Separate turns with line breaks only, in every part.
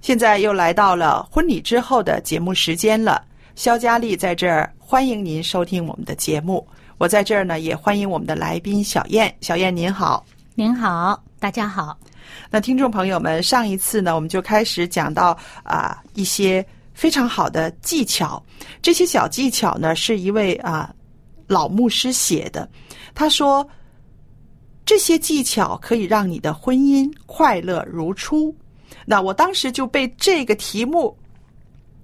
现在又来到了婚礼之后的节目时间了。肖佳丽在这儿欢迎您收听我们的节目。我在这儿呢，也欢迎我们的来宾小燕。小燕您好。
您好，大家好。
那听众朋友们，上一次呢，我们就开始讲到啊、一些非常好的技巧。这些小技巧呢，是一位啊、老牧师写的。他说，这些技巧可以让你的婚姻快乐如初。那我当时就被这个题目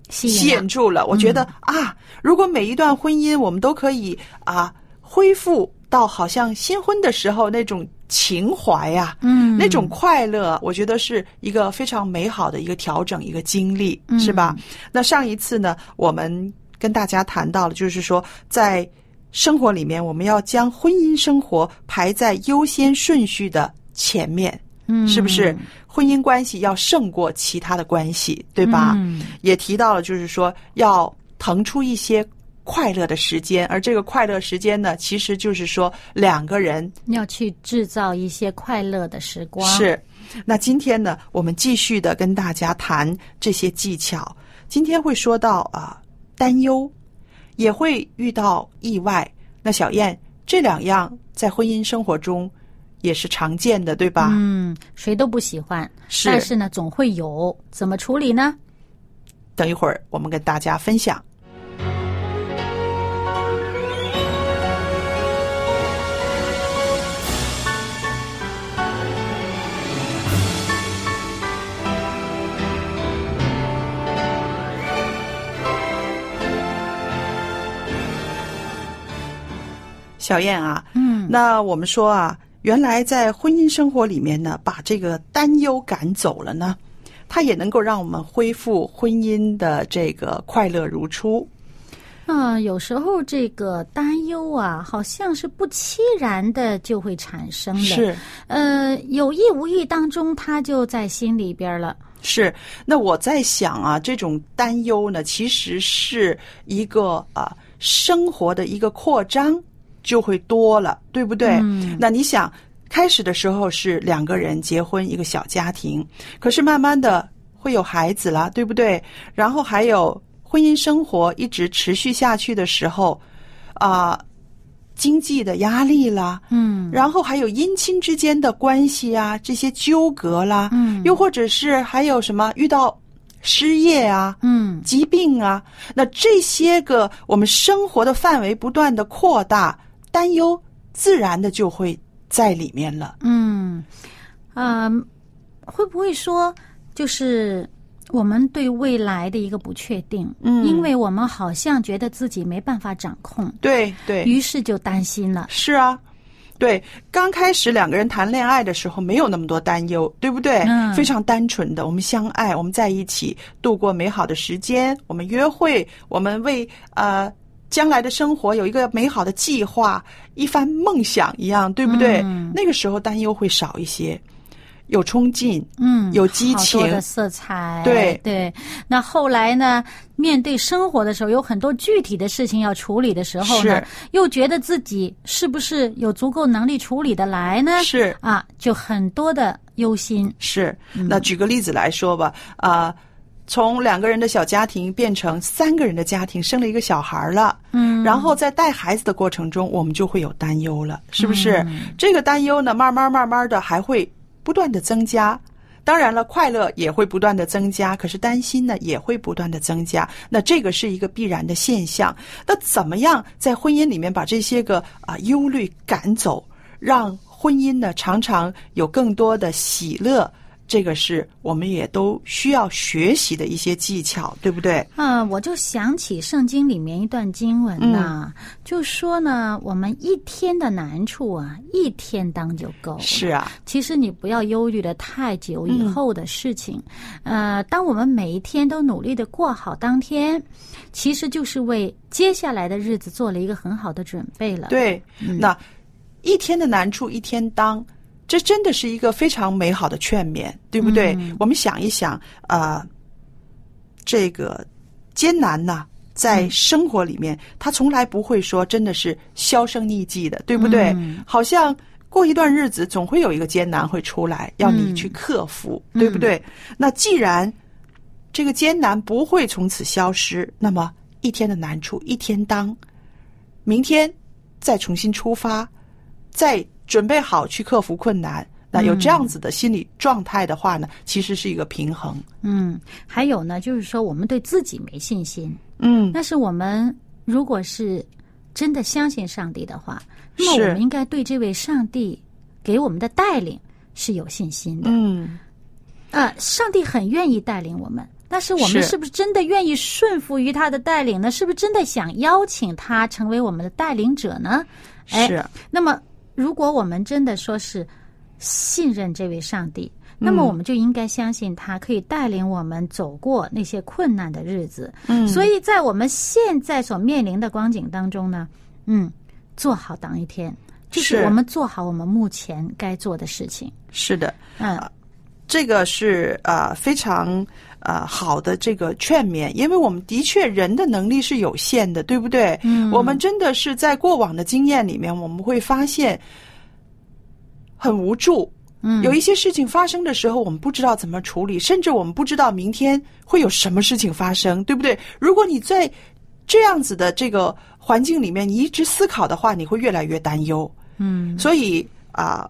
吸
吸
引
住了。我觉得、啊，如果每一段婚姻我们都可以啊恢复到好像新婚的时候那种情怀呀、
嗯
那种快乐，我觉得是一个非常美好的一个调整，一个经历，
嗯
是吧？那上一次呢，我们跟大家谈到了，就是说在生活里面，我们要将婚姻生活排在优先顺序的前面。
嗯
是不是婚姻关系要胜过其他的关系，对吧？
嗯
也提到了，就是说要腾出一些快乐的时间，而这个快乐时间呢，其实就是说两个人
要去制造一些快乐的时光？
是。那今天呢，我们继续的跟大家谈这些技巧。今天会说到啊、担忧，也会遇到意外。那小燕，这两样在婚姻生活中也是常见的，对吧？
嗯，谁都不喜欢，
是
但是呢，总会有，怎么处理呢？
等一会儿我们跟大家分享。小燕啊，
嗯，
那我们说啊，原来在婚姻生活里面呢，把这个担忧赶走了呢，它也能够让我们恢复婚姻的这个快乐如初。
啊、有时候这个担忧啊，好像是不期然的就会产生的，
是
呃，有意无意当中，他就在心里边了。
是，那我在想啊，这种担忧呢，其实是一个啊生活的一个扩张，就会多了，对不对？
嗯
那你想，开始的时候是两个人结婚一个小家庭，可是慢慢的会有孩子了，对不对？然后还有婚姻生活一直持续下去的时候，啊、经济的压力啦，
嗯
然后还有姻亲之间的关系啊，这些纠葛啦，
嗯
又或者是还有什么遇到失业啊、
嗯
疾病啊，那这些个我们生活的范围不断的扩大，担忧自然的就会在里面了。
嗯，呃，会不会说就是我们对未来的一个不确定？
嗯
因为我们好像觉得自己没办法掌控，
对对，
于是就担心了。
是啊。对，刚开始两个人谈恋爱的时候，没有那么多担忧，对不对？
嗯
非常单纯的，我们相爱，我们在一起度过美好的时间，我们约会，我们为呃将来的生活有一个美好的计划，一番梦想一样，对不对？
嗯
那个时候担忧会少一些。有冲劲，
嗯，
有激情
的色彩，
对
对。那后来呢，面对生活的时候，有很多具体的事情要处理的时候呢
是，
又觉得自己是不是有足够能力处理得来呢？
是
啊，就很多的忧心。
是。那举个例子来说吧，啊、从两个人的小家庭变成三个人的家庭，生了一个小孩了，
嗯，
然后在带孩子的过程中，我们就会有担忧了，是不是？
嗯
这个担忧呢，慢慢慢慢的还会不断的增加。当然了，快乐也会不断的增加，可是担心呢也会不断的增加。那这个是一个必然的现象。那怎么样在婚姻里面把这些个啊忧虑赶走，让婚姻呢常常有更多的喜乐？这个是我们也都需要学习的一些技巧，对不对？
啊，我就想起圣经里面一段经文呐、
嗯
就说呢，我们一天的难处啊，一天当就够了。
是啊，
其实你不要忧虑的太久以后的事情，呃，当我们每一天都努力的过好当天，其实就是为接下来的日子做了一个很好的准备了。，
对，那一天的难处一天当，这真的是一个非常美好的劝勉，对不对？我们想一想，呃，这个艰难呐、在生活里面，他从来不会说真的是销声匿迹的，对不对？
嗯
好像过一段日子，总会有一个艰难会出来，要你去克服，对不对？那既然这个艰难不会从此消失，那么一天的难处一天当，明天再重新出发，再准备好去克服困难。那有这样子的心理状态的话呢，其实是一个平衡。
嗯，还有呢，就是说我们对自己没信心，
嗯，
但是我们如果是真的相信上帝的话，那么我们应该对这位上帝给我们的带领是有信心的。
嗯，
啊，上帝很愿意带领我们，但是我们
是
是不是真的愿意顺服于他的带领呢？是不是真的想邀请他成为我们的带领者呢？哎
是，
那么如果我们真的说是信任这位上帝，那么
嗯
我们就应该相信他可以带领我们走过那些困难的日子。
嗯。
所以在我们现在所面临的光景当中呢，嗯，做好当一天，就是
是。
我们做好我们目前该做的事情。
是的，
嗯，
这个是呃非常呃好的这个劝勉，因为我们的确人的能力是有限的，对不对？
嗯
我们真的是在过往的经验里面，我们会发现很无助。
嗯
有一些事情发生的时候，我们不知道怎么处理，甚至我们不知道明天会有什么事情发生，对不对？如果你在这样子的这个环境里面，你一直思考的话，你会越来越担忧。
嗯
所以啊、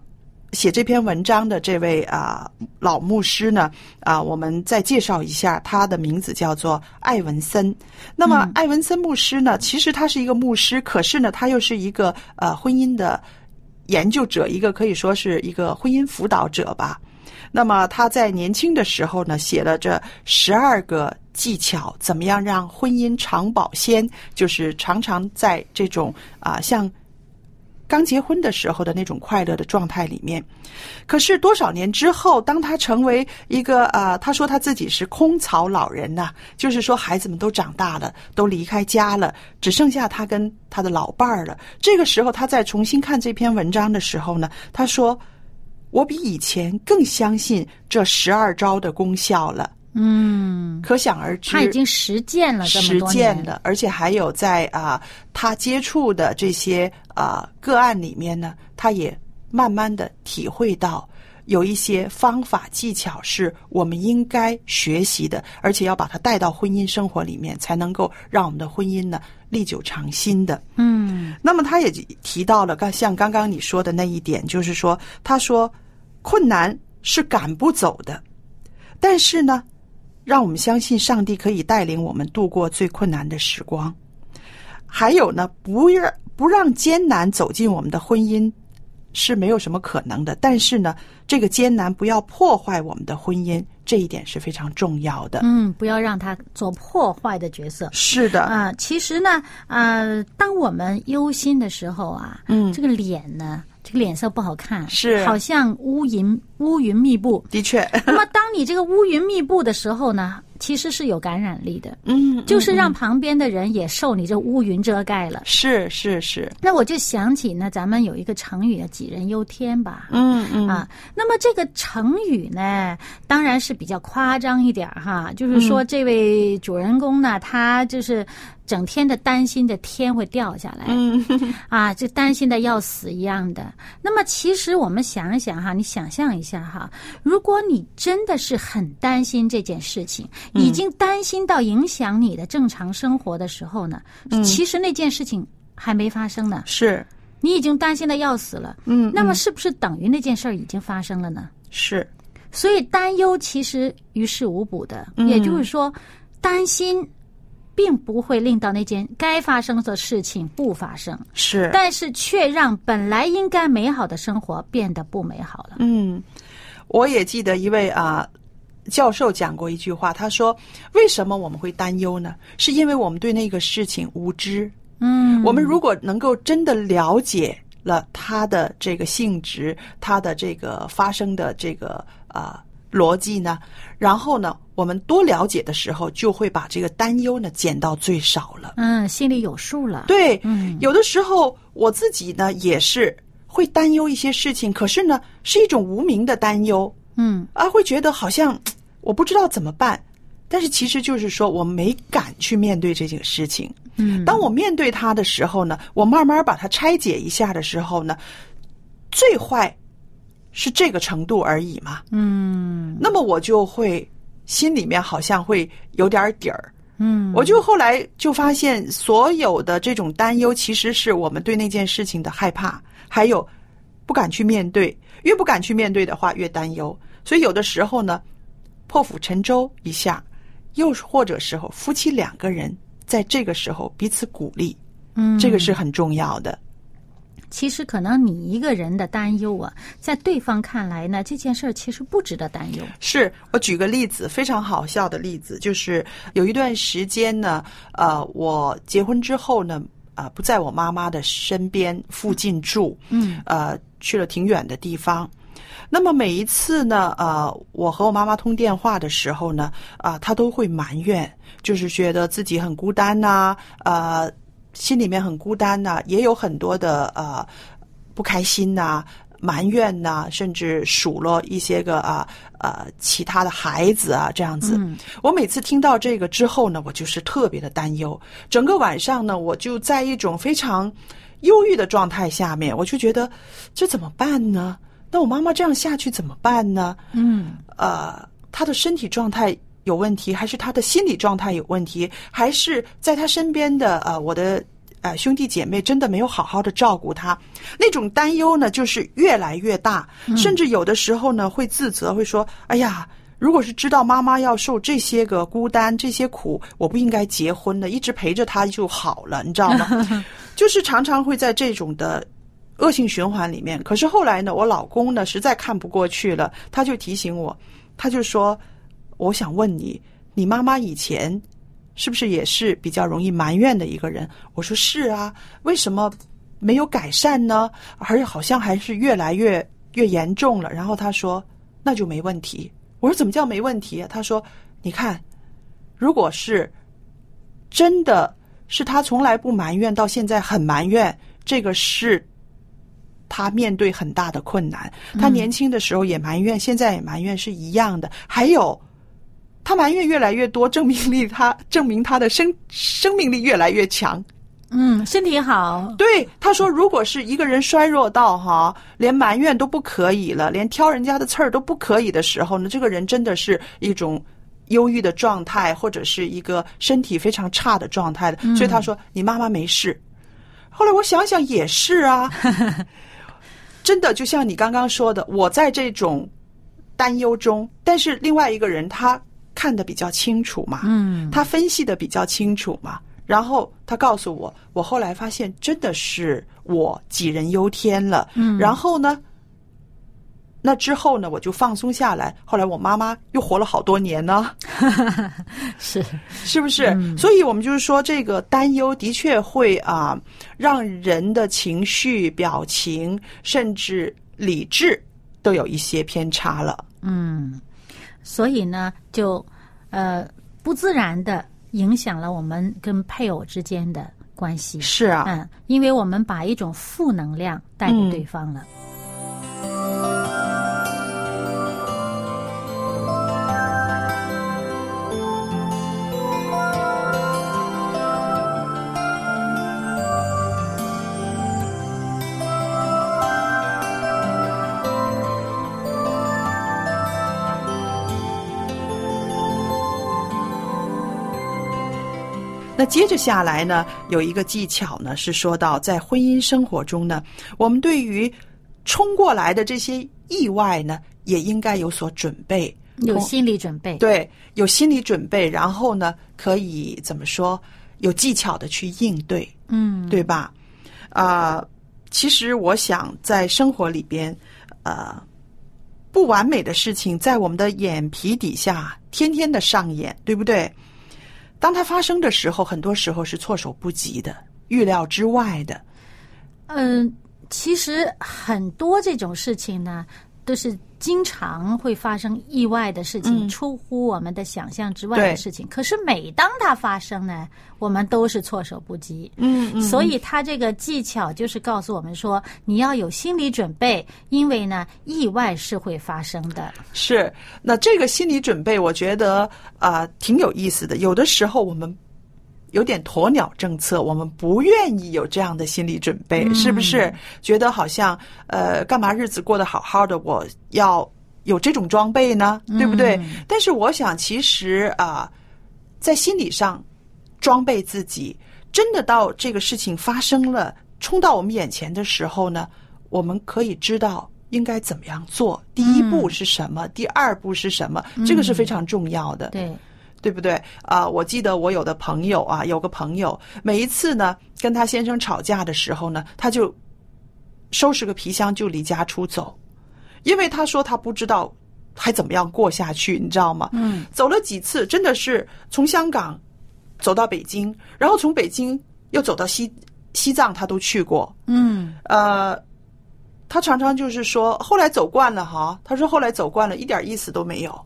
写这篇文章的这位啊、老牧师呢，啊、我们再介绍一下，他的名字叫做艾文森。那么，艾文森牧师呢，其实他是一个牧师，可是呢，他又是一个呃婚姻的研究者，一个可以说是一个婚姻辅导者吧。那么他在年轻的时候呢，写了这十二个技巧，怎么样让婚姻长保鲜，就是常常在这种啊、像刚结婚的时候的那种快乐的状态里面。可是多少年之后，当他成为一个呃，他说他自己是空巢老人呐、就是说孩子们都长大了，都离开家了，只剩下他跟他的老伴儿了。这个时候，他再重新看这篇文章的时候呢，他说：“我比以前更相信这十二招的功效了。”
嗯，
可想而知，
他已经实践了这么
实
多年，
践的，而且还有在啊、他接触的这些啊、个案里面呢，他也慢慢的体会到有一些方法技巧是我们应该学习的，而且要把它带到婚姻生活里面，才能够让我们的婚姻呢历久常新的。
嗯。
那么他也提到了，刚像刚刚你说的那一点，就是说，他说困难是赶不走的，但是呢，让我们相信上帝可以带领我们度过最困难的时光。还有呢，不让不让艰难走进我们的婚姻是没有什么可能的，但是呢，这个艰难不要破坏我们的婚姻，这一点是非常重要的。
嗯，不要让他做破坏的角色。
是的，
啊、其实呢，呃，当我们忧心的时候啊，
嗯
这个脸呢，这个脸色不好看，
是
好像乌云乌云密布。
的确，
那么，当你这个乌云密布的时候呢，其实是有感染力的，
嗯，
就是让
嗯
旁边的人也受你这乌云遮盖了。
是是是，
那我就想起呢，咱们有一个成语“杞人忧天”吧。
嗯嗯
啊，那么这个成语呢，当然是比较夸张一点儿哈，就是说
嗯
这位主人公呢，他就是整天的担心着天会掉下来，
嗯。
啊，就担心的要死一样的。那么其实我们想一想哈，你想象一下哈，如果你真的是很担心这件事情，
嗯。
已经担心到影响你的正常生活的时候呢，
嗯。
其实那件事情还没发生呢，
是。
你已经担心的要死了。
嗯，
那么
嗯
是不是等于那件事儿已经发生了呢？
是。
所以担忧其实于事无补的，
嗯。
也就是说，担心并不会令到那件该发生的事情不发生，
是，
但是却让本来应该美好的生活变得不美好了。
嗯，我也记得一位啊。教授讲过一句话，他说：“为什么我们会担忧呢？是因为我们对那个事情无知。
嗯，
我们如果能够真的了解了它的这个性质，它的这个发生的这个啊、逻辑呢，然后呢，我们多了解的时候，就会把这个担忧呢减到最少了。
嗯，心里有数了。，
对，
嗯
有的时候我自己呢也是会担忧一些事情，可是呢是一种无名的担忧
嗯
啊，会觉得好像我不知道怎么办，但是其实就是说我没敢去面对这件事情。
嗯，
当我面对它的时候呢，我慢慢把它拆解一下的时候呢，最坏是这个程度而已嘛。
嗯
那么我就会心里面好像会有点底儿。
嗯，
我就后来就发现，所有的这种担忧，其实是我们对那件事情的害怕，还有不敢去面对。越不敢去面对的话，越担忧。所以有的时候呢，破釜沉舟一下，又或者时候夫妻两个人在这个时候彼此鼓励，
嗯，
这个是很重要的。
其实可能你一个人的担忧啊，在对方看来呢，这件事儿其实不值得担忧。
是我举个例子，非常好笑的例子，就是有一段时间呢，呃，我结婚之后呢，啊、不在我妈妈的身边附近住，
嗯
呃，去了挺远的地方。那么每一次呢，呃，我和我妈妈通电话的时候呢，啊、她都会埋怨，就是觉得自己很孤单呐、呃，心里面很孤单呐、也有很多的呃不开心呐、埋怨呐、甚至数落一些个啊呃其他的孩子啊这样子。
嗯
我每次听到这个之后呢，我就是特别的担忧，整个晚上呢，我就在一种非常忧郁的状态下面，我就觉得这怎么办呢？那我妈妈这样下去怎么办呢？
嗯
呃，她的身体状态有问题，还是他的心理状态有问题，还是在他身边的呃我的呃兄弟姐妹真的没有好好的照顾他？那种担忧呢，就是越来越大，甚至有的时候呢会自责，会说：“哎呀。”如果是知道妈妈要受这些个孤单、这些苦，我不应该结婚的，一直陪着她就好了，你知道吗？就是常常会在这种的恶性循环里面。可是后来呢，我老公呢实在看不过去了，他就提醒我，他就说：“我想问你，你妈妈以前是不是也是比较容易埋怨的一个人？”我说：“是啊，为什么没有改善呢？而且好像还是越来越越严重了。”然后他说：“那就没问题。”我说：“怎么叫没问题啊？”他说：“你看，如果是真的是他从来不埋怨，到现在很埋怨，这个是他面对很大的困难。他年轻的时候也埋怨，现在也埋怨是一样的。还有，他埋怨越来越多，证明力他证明他的生生命力越来越强。
嗯，身体好，
对，他说，如果是一个人衰弱到哈，连埋怨都不可以了，连挑人家的刺儿都不可以的时候呢，这个人真的是一种忧郁的状态，或者是一个身体非常差的状态的。所以他说，你妈妈没事。后来我想想也是啊，真的就像你刚刚说的，我在这种担忧中，但是另外一个人他看得比较清楚嘛，
嗯
他分析的比较清楚嘛，然后他告诉我，我后来发现真的是我杞人忧天了。
嗯
然后呢，那之后呢，我就放松下来。后来我妈妈又活了好多年呢，
是，
是不是？所以我们就是说，这个担忧的确会啊，让人的情绪、表情，甚至理智都有一些偏差了。
嗯，所以呢，就呃，不自然的影响了我们跟配偶之间的关系。
是啊，
嗯，因为我们把一种负能量带给对方了。
那接着下来呢，有一个技巧呢，是说到在婚姻生活中呢，我们对于冲过来的这些意外呢，也应该有所准备，
有心理准备。
对，有心理准备，然后呢，可以怎么说？有技巧的去应对，
嗯，
对吧？啊、其实我想在生活里边，呃，不完美的事情在我们的眼皮底下天天的上演，对不对？当它发生的时候，很多时候是措手不及的、预料之外的。
嗯，其实很多这种事情呢，都是经常会发生意外的事情，
嗯
出乎我们的想象之外的事情。可是每当它发生呢，我们都是措手不及。
嗯嗯
所以他这个技巧就是告诉我们说，你要有心理准备，因为呢，意外是会发生的。
是，那这个心理准备，我觉得啊、挺有意思的。有的时候我们有点鸵鸟政策，我们不愿意有这样的心理准备，是不是？觉得好像呃，干嘛日子过得好好的，我要有这种装备呢，对不对？但是我想，其实啊、在心理上装备自己，真的到这个事情发生了，冲到我们眼前的时候呢，我们可以知道应该怎么样做。第一步是什么？第二步是什么？这个是非常重要的，
对，
对不对？啊、我记得我有的朋友啊，有个朋友，每一次呢跟他先生吵架的时候呢，他就收拾个皮箱就离家出走，因为他说他不知道还怎么样过下去，你知道吗？
嗯，
走了几次，真的是从香港走到北京，然后从北京又走到西西藏，他都去过。
嗯，
呃，他常常就是说，后来走惯了哈，他说后来走惯了，一点意思都没有。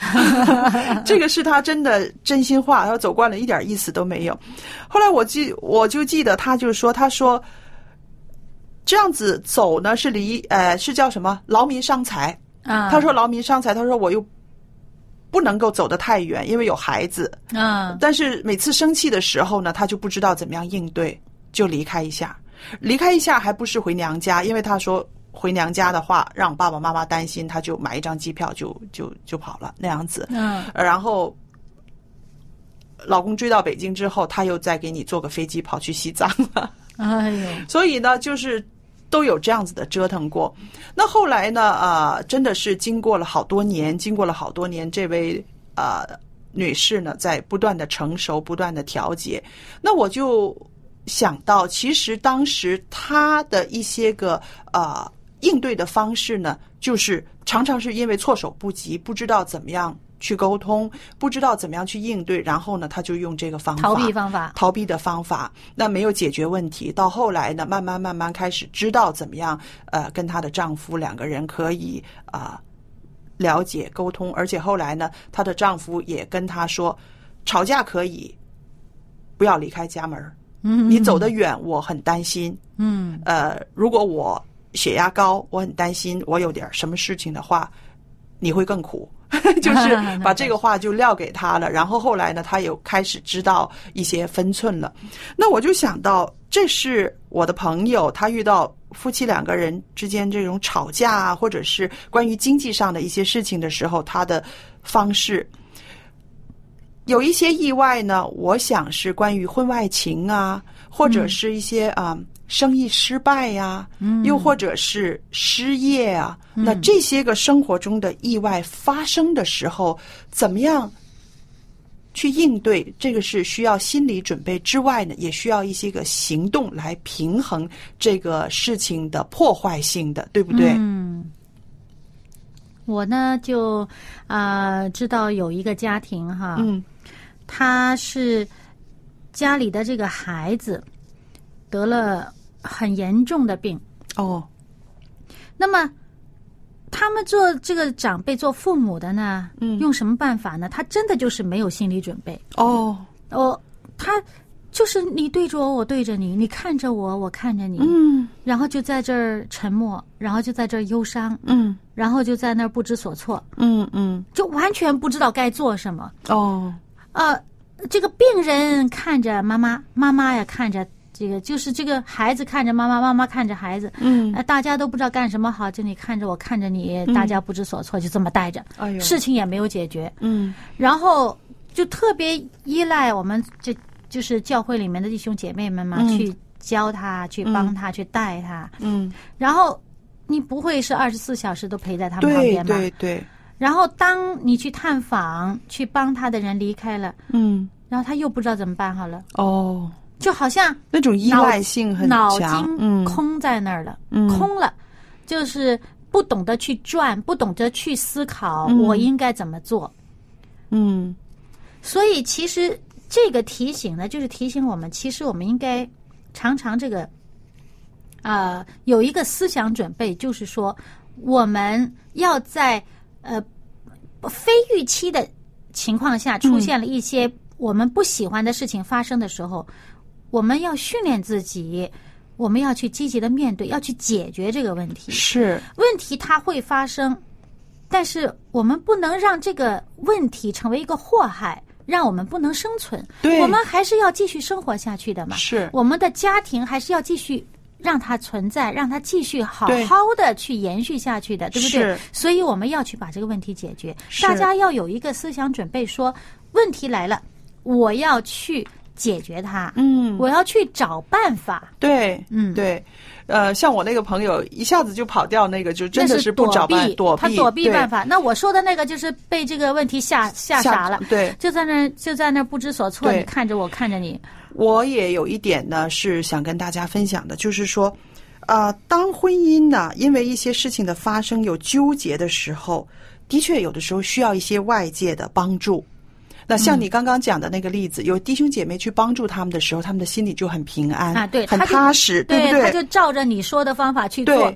这个是他真的真心话，他说走惯了，一点意思都没有。后来我记，我就记得他就说，他说这样子走呢是离呃是叫什么劳民伤财。
啊，
他说劳民伤财，他说我又不能够走得太远，因为有孩子。
啊，
但是每次生气的时候呢，他就不知道怎么样应对，就离开一下，离开一下还不是回娘家，因为他说回娘家的话让爸爸妈妈担心，他就买一张机票就就就跑了那样子。
嗯，
呃然后老公追到北京之后，他又再给你坐个飞机跑去西藏了。
哎呦，
所以呢，就是都有这样子的折腾过。那后来呢，啊，真的是经过了好多年，经过了好多年，这位啊女士呢，在不断的成熟，不断的调节。那我就想到，其实当时她的一些个呃应对的方式呢，就是常常是因为措手不及，不知道怎么样。去沟通，不知道怎么样去应对，然后呢，他就用这个方法
逃避方法，
逃避的方法，那没有解决问题。到后来呢，慢慢慢慢开始知道怎么样，呃，跟她的丈夫两个人可以啊、了解沟通，而且后来呢，她的丈夫也跟她说，吵架可以，不要离开家门儿
嗯，
你走得远，我很担心。
嗯，
呃，如果我血压高，我很担心，我有点什么事情的话，你会更苦。就是 把这个话就撂给他了，然后后来呢，他又开始知道一些分寸了。那我就想到，这是我的朋友，他遇到夫妻两个人之间这种吵架啊，或者是关于经济上的一些事情的时候，他的方式。有一些意外呢，我想是关于婚外情啊，或者是一些啊、生意失败呀、又或者是失业啊。那这些个生活中的意外发生的时候，怎么样去应对？这个是需要心理准备之外呢，也需要一些个行动来平衡这个事情的破坏性的，对不对？
嗯，我呢就啊、知道有一个家庭哈，
嗯
他是家里的这个孩子得了很严重的病，
哦，
那么他们做这个长辈、做父母的呢，
嗯。
用什么办法呢？他真的就是没有心理准备。
哦，
哦，他就是你对着我，我对着你，你看着我，我看着你，
嗯。
然后就在这儿沉默，然后就在这儿忧伤，
嗯。
然后就在那儿不知所措，
嗯嗯，
就完全不知道该做什么。
哦，
呃，这个病人看着妈妈，妈妈呀看着这个，就是这个孩子看着妈妈，妈妈看着孩子，
嗯。
呃，大家都不知道干什么好，就你看着我，看着你，大家不知所措，就这么待着，
哎呦，
事情也没有解决，
嗯。
然后就特别依赖我们这就是教会里面的弟兄姐妹们嘛，
嗯。
去教他，去帮他，去带他，
嗯，
然后你不会是二十四小时都陪在他们旁
对
边吗？
对对，
然后当你去探访、去帮他的人离开了，
嗯。
然后他又不知道怎么办好了，
哦，
就好像
那种依赖性很强脑，
筋
嗯。
空在那儿了，
嗯。
空了，就是不懂得去转，不懂得去思考
嗯。
我应该怎么做。
嗯。
所以其实这个提醒呢，就是提醒我们，其实我们应该常常这个，呃，有一个思想准备，就是说我们要在呃非预期的情况下出现了一些我们不喜欢的事情发生的时候，我们要训练自己，我们要去积极的面对，要去解决这个问题。
是，
问题它会发生，但是我们不能让这个问题成为一个祸害，让我们不能生存。
对
我们还是要继续生活下去的嘛。
是
我们的家庭还是要继续让它存在，让它继续好好的去延续下去的，对不对？所以我们要去把这个问题解决。大家要有一个思想准备说，问题来了，我要去解决它，
嗯，
我要去找办法。
对，
嗯
对，呃，像我那个朋友一下子就跑掉，那个就真的
是
不找办
避，
躲避，
他躲避办法。那我说的那个就是被这个问题吓吓傻了，
对，
就在那儿就在那儿不知所措。你看着我，看着你，
我也有一点呢是想跟大家分享的，就是说，呃，当婚姻呢因为一些事情的发生有纠结的时候，的确有的时候需要一些外界的帮助。那像
嗯
你刚刚讲的那个例子，有弟兄姐妹去帮助他们的时候，他们的心里就很平安
啊对
很踏实，不对？
他就照着你说的方法去做。，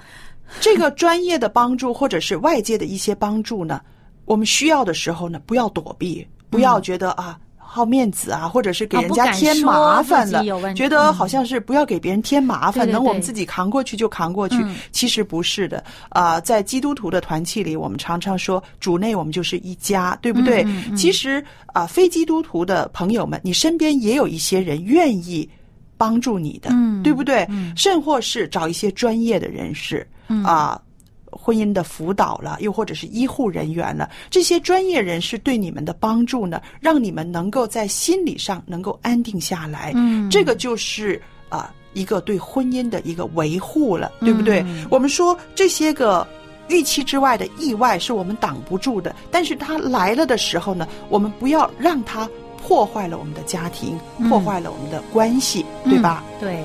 这个专业的帮助或者是外界的一些帮助呢，我们需要的时候呢，不要躲避，不要觉得啊。好面子啊，或者是给人家添麻烦了
自己有问，题。
觉得好像是不要给别人添麻烦，能我们自己扛过去就扛过去。
嗯。
其实不是的。啊、在基督徒的团契里，我们常常说主内我们就是一家，对不对？其实啊、非基督徒的朋友们，你身边也有一些人愿意帮助你的，
嗯。
对不对？
嗯。
甚或是找一些专业的人士啊、婚姻的辅导了，又或者是医护人员了，这些专业人士对你们的帮助呢，让你们能够在心理上能够安定下来。
嗯
这个就是啊、一个对婚姻的一个维护了，对不对？
嗯
我们说这些个。预期之外的意外是我们挡不住的，但是它来了的时候呢，我们不要让它破坏了我们的家庭，
嗯
破坏了我们的关系，对吧？
嗯对。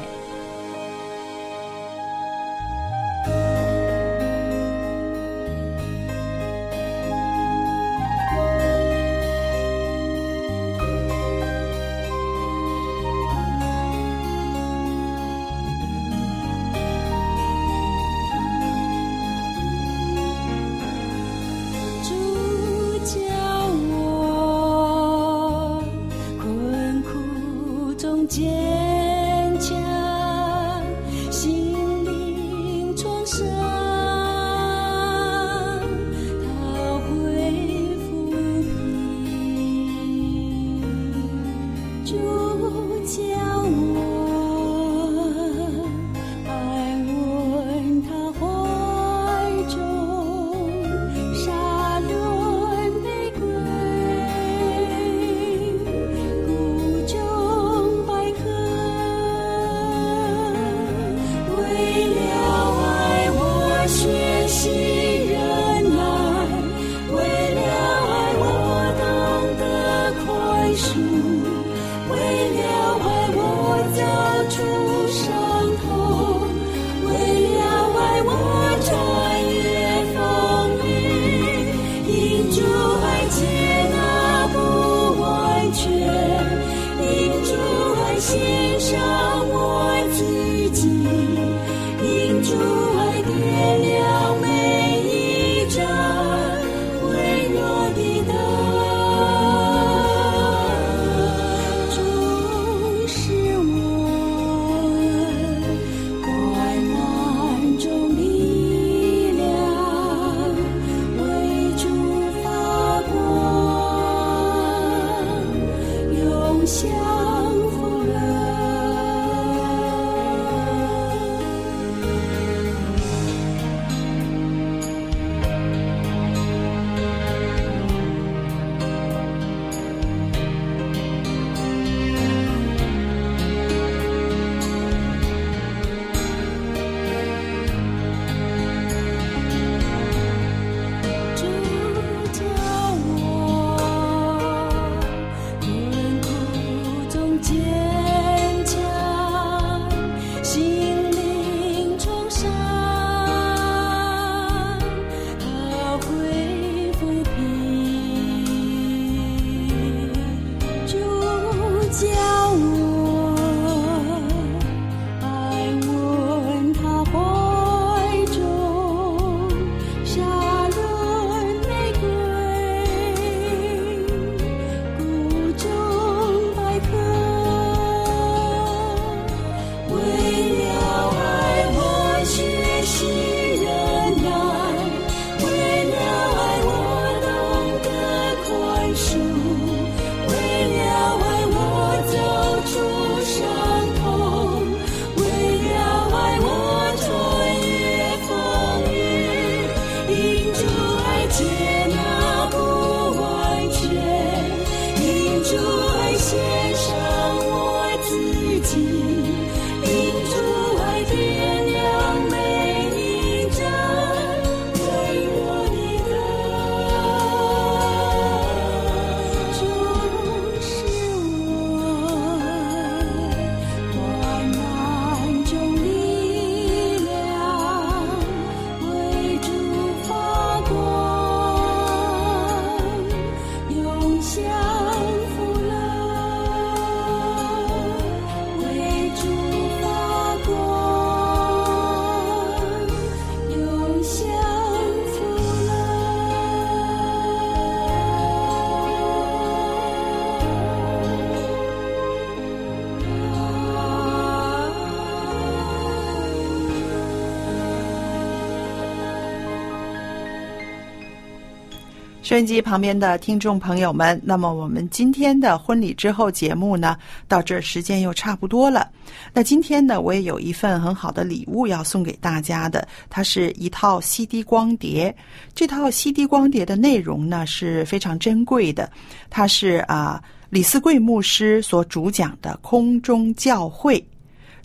收音机旁边的听众朋友们，那么我们今天的婚礼之后节目呢，到这时间又差不多了。那今天呢，我也有一份很好的礼物要送给大家的，它是一套 CD 光碟。这套 CD 光碟的内容呢是非常珍贵的，它是啊李思贵牧师所主讲的空中教会。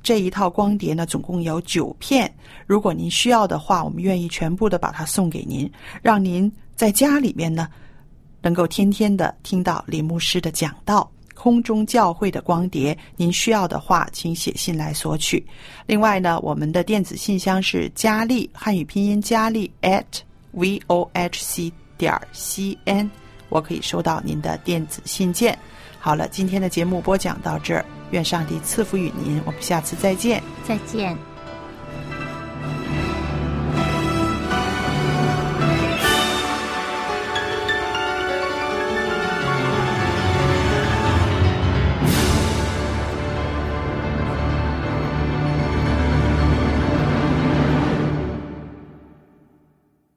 这一套光碟呢，总共有九片。如果您需要的话，我们愿意全部的把它送给您，让您在家里面呢，能够天天的听到李牧师的讲道。空中教会的光碟，您需要的话，请写信来索取。另外呢，我们的电子信箱是佳丽汉语拼音佳丽 at v o h c 点 c n，我可以收到您的电子信件。好了，今天的节目播讲到这儿，愿上帝赐福与您，我们下次再见。
再见。